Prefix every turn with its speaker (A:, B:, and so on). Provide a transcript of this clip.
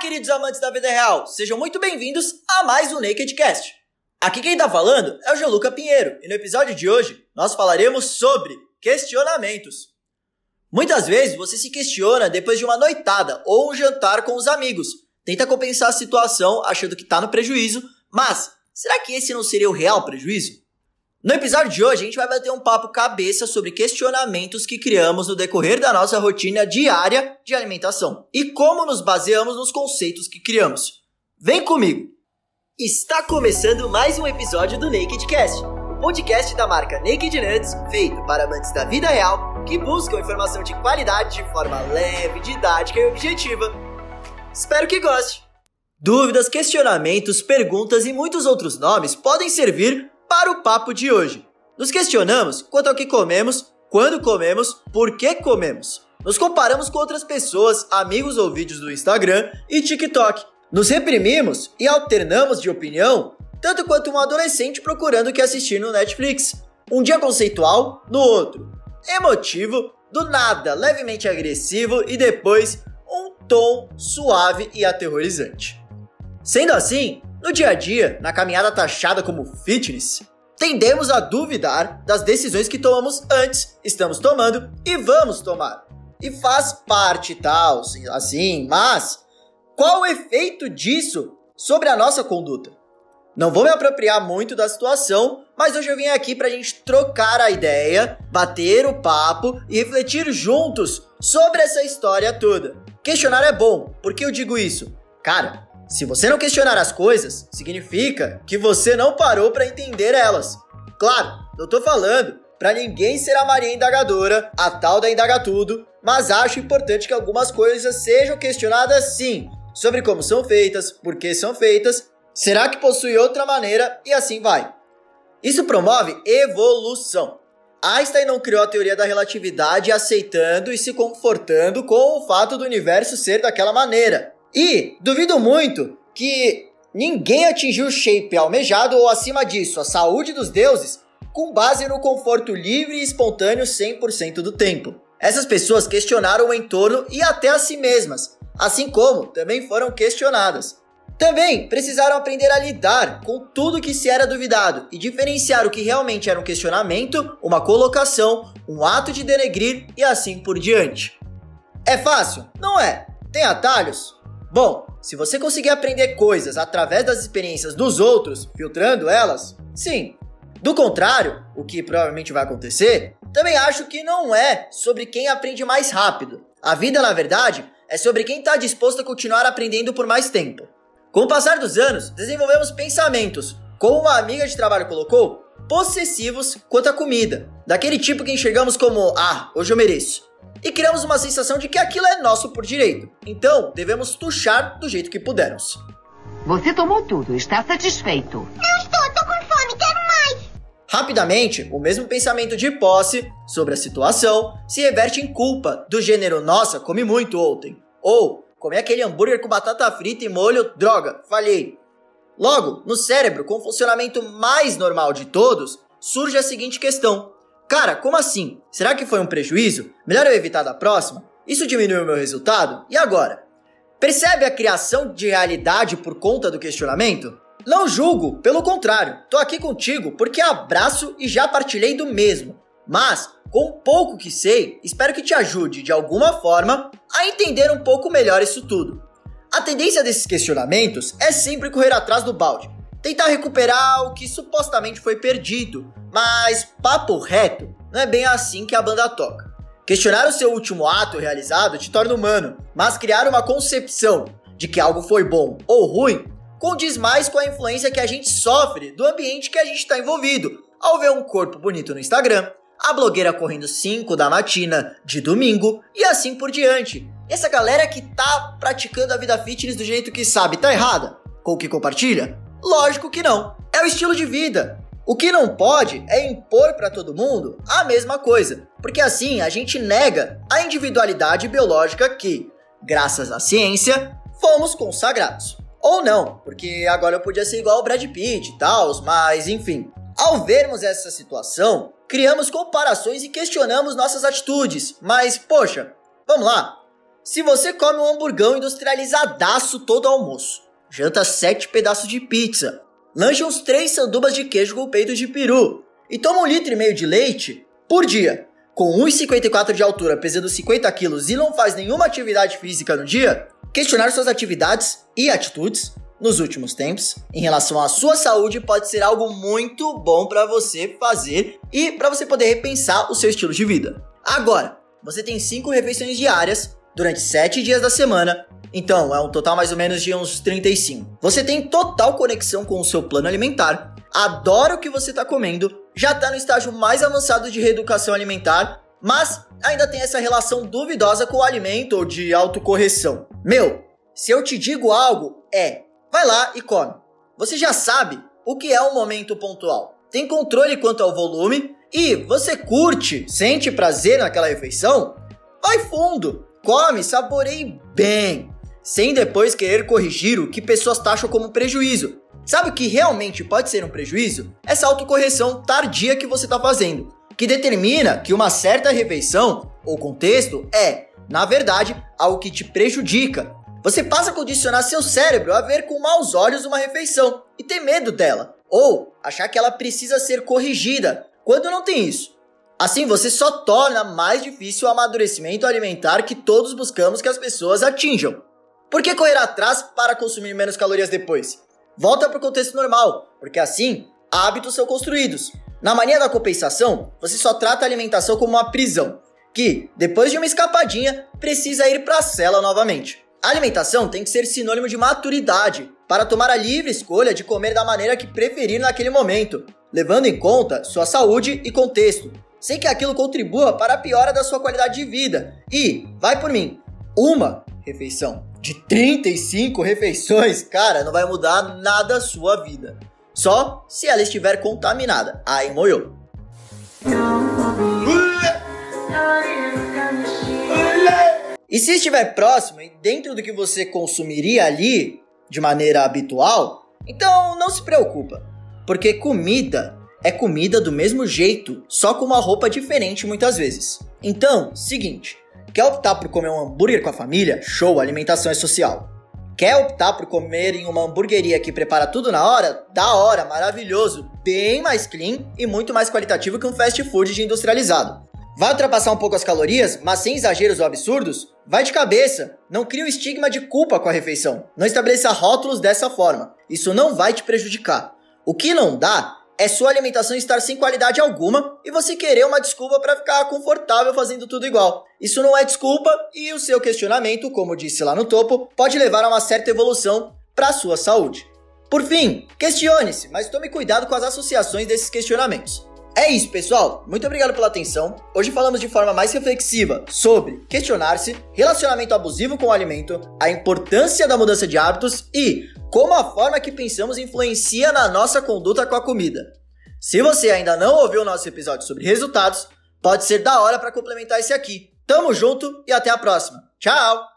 A: queridos amantes da vida real, sejam muito bem-vindos a mais um Nakedcast. Aqui quem tá falando é o Geluca Pinheiro, e no episódio de hoje nós falaremos sobre questionamentos. Muitas vezes você se questiona depois de uma noitada ou um jantar com os amigos. Tenta compensar a situação achando que tá no prejuízo, mas será que esse não seria o real prejuízo? No episódio de hoje, a gente vai bater um papo cabeça sobre questionamentos que criamos no decorrer da nossa rotina diária de alimentação e como nos baseamos nos conceitos que criamos. Vem comigo! Está começando mais um episódio do Naked Cast, podcast da marca Naked Nuts, feito para amantes da vida real que buscam informação de qualidade de forma leve, didática e objetiva. Espero que goste! Dúvidas, questionamentos, perguntas e muitos outros nomes podem servir para o papo de hoje. Nos questionamos quanto ao que comemos, quando comemos, por que comemos. Nos comparamos com outras pessoas, amigos ou vídeos do Instagram e TikTok. Nos reprimimos e alternamos de opinião, tanto quanto um adolescente procurando o que assistir no Netflix. Um dia conceitual, no outro. Emotivo, do nada, levemente agressivo e depois um tom suave e aterrorizante. Sendo assim, no dia a dia, na caminhada taxada como fitness, tendemos a duvidar das decisões que tomamos antes, estamos tomando e vamos tomar. E faz parte tal, assim, mas qual o efeito disso sobre a nossa conduta? Não vou me apropriar muito da situação, mas hoje eu vim aqui para a gente trocar a ideia, bater o papo e refletir juntos sobre essa história toda. Questionar é bom, por que eu digo isso? Cara, se você não questionar as coisas, significa que você não parou para entender elas. Claro, não tô falando para ninguém ser a Maria indagadora, a tal da indaga tudo, mas acho importante que algumas coisas sejam questionadas sim, sobre como são feitas, por que são feitas, será que possui outra maneira e assim vai. Isso promove evolução. Einstein não criou a teoria da relatividade aceitando e se confortando com o fato do universo ser daquela maneira. E duvido muito que ninguém atingiu o shape almejado ou acima disso, a saúde dos deuses, com base no conforto livre e espontâneo 100% do tempo. Essas pessoas questionaram o entorno e até a si mesmas, assim como também foram questionadas. Também precisaram aprender a lidar com tudo que se era duvidado e diferenciar o que realmente era um questionamento, uma colocação, um ato de denegrir e assim por diante. É fácil? Não é. Tem atalhos? Bom, se você conseguir aprender coisas através das experiências dos outros, filtrando elas, sim. Do contrário, o que provavelmente vai acontecer, também acho que não é sobre quem aprende mais rápido. A vida, na verdade, é sobre quem está disposto a continuar aprendendo por mais tempo. Com o passar dos anos, desenvolvemos pensamentos, como uma amiga de trabalho colocou, possessivos quanto à comida, daquele tipo que enxergamos como ah, hoje eu mereço e criamos uma sensação de que aquilo é nosso por direito. Então, devemos tuchar do jeito que pudermos.
B: Você tomou tudo, está satisfeito?
C: Não estou, tô com fome, quero mais!
A: Rapidamente, o mesmo pensamento de posse sobre a situação se reverte em culpa, do gênero nossa, comi muito ontem. Ou, comi aquele hambúrguer com batata frita e molho, droga, falhei. Logo, no cérebro, com o funcionamento mais normal de todos, surge a seguinte questão: Cara, como assim? Será que foi um prejuízo? Melhor eu evitar da próxima? Isso diminuiu o meu resultado? E agora? Percebe a criação de realidade por conta do questionamento? Não julgo, pelo contrário, tô aqui contigo porque abraço e já partilhei do mesmo. Mas, com pouco que sei, espero que te ajude de alguma forma a entender um pouco melhor isso tudo. A tendência desses questionamentos é sempre correr atrás do balde, tentar recuperar o que supostamente foi perdido, mas, papo reto, não é bem assim que a banda toca. Questionar o seu último ato realizado te torna humano, mas criar uma concepção de que algo foi bom ou ruim condiz mais com a influência que a gente sofre do ambiente que a gente está envolvido. Ao ver um corpo bonito no Instagram, a blogueira correndo 5 da matina de domingo e assim por diante. Essa galera que tá praticando a vida fitness do jeito que sabe tá errada com o que compartilha? Lógico que não. É o estilo de vida. O que não pode é impor para todo mundo a mesma coisa, porque assim a gente nega a individualidade biológica que, graças à ciência, fomos consagrados. Ou não, porque agora eu podia ser igual o Brad Pitt e tal, mas enfim. Ao vermos essa situação, criamos comparações e questionamos nossas atitudes. Mas, poxa, vamos lá. Se você come um hamburgão industrializadaço todo almoço, janta sete pedaços de pizza, lancha uns três sandubas de queijo com peito de peru. E toma um litro e meio de leite por dia, com 1,54 de altura, pesando 50 quilos e não faz nenhuma atividade física no dia, questionar suas atividades e atitudes nos últimos tempos em relação à sua saúde pode ser algo muito bom para você fazer e para você poder repensar o seu estilo de vida. Agora, você tem 5 refeições diárias durante 7 dias da semana, então é um total mais ou menos de uns 35. Você tem total conexão com o seu plano alimentar, adora o que você está comendo, já está no estágio mais avançado de reeducação alimentar, mas ainda tem essa relação duvidosa com o alimento ou de autocorreção. Meu, se eu te digo algo, é vai lá e come. Você já sabe o que é um momento pontual. Tem controle quanto ao volume e você curte, sente prazer naquela refeição? Vai fundo, come, saboreie bem, sem depois querer corrigir o que pessoas taxam como prejuízo. Sabe o que realmente pode ser um prejuízo? Essa autocorreção tardia que você está fazendo, que determina que uma certa refeição ou contexto é, na verdade, algo que te prejudica você passa a condicionar seu cérebro a ver com maus olhos uma refeição e ter medo dela, ou achar que ela precisa ser corrigida, quando não tem isso. Assim, você só torna mais difícil o amadurecimento alimentar que todos buscamos que as pessoas atinjam. Por que correr atrás para consumir menos calorias depois? Volta para o contexto normal, porque assim, hábitos são construídos. Na mania da compensação, você só trata a alimentação como uma prisão, que, depois de uma escapadinha, precisa ir para a cela novamente. A alimentação tem que ser sinônimo de maturidade para tomar a livre escolha de comer da maneira que preferir naquele momento, levando em conta sua saúde e contexto, sem que aquilo contribua para a piora da sua qualidade de vida. E, vai por mim, uma refeição de 35 refeições, cara, não vai mudar nada a sua vida. Só se ela estiver contaminada. Aí moiou. E se estiver próximo e dentro do que você consumiria ali de maneira habitual, então não se preocupa, porque comida é comida do mesmo jeito, só com uma roupa diferente muitas vezes. Então, seguinte, quer optar por comer um hambúrguer com a família? Show, alimentação é social. Quer optar por comer em uma hamburgueria que prepara tudo na hora? Da hora, maravilhoso, bem mais clean e muito mais qualitativo que um fast food de industrializado. Vai ultrapassar um pouco as calorias, mas sem exageros ou absurdos? Vai de cabeça. Não crie um estigma de culpa com a refeição. Não estabeleça rótulos dessa forma. Isso não vai te prejudicar. O que não dá é sua alimentação estar sem qualidade alguma e você querer uma desculpa para ficar confortável fazendo tudo igual. Isso não é desculpa e o seu questionamento, como disse lá no topo, pode levar a uma certa evolução para a sua saúde. Por fim, questione-se, mas tome cuidado com as associações desses questionamentos. É isso, pessoal. Muito obrigado pela atenção. Hoje falamos de forma mais reflexiva sobre questionar-se, relacionamento abusivo com o alimento, a importância da mudança de hábitos e como a forma que pensamos influencia na nossa conduta com a comida. Se você ainda não ouviu o nosso episódio sobre resultados, pode ser da hora para complementar esse aqui. Tamo junto e até a próxima. Tchau!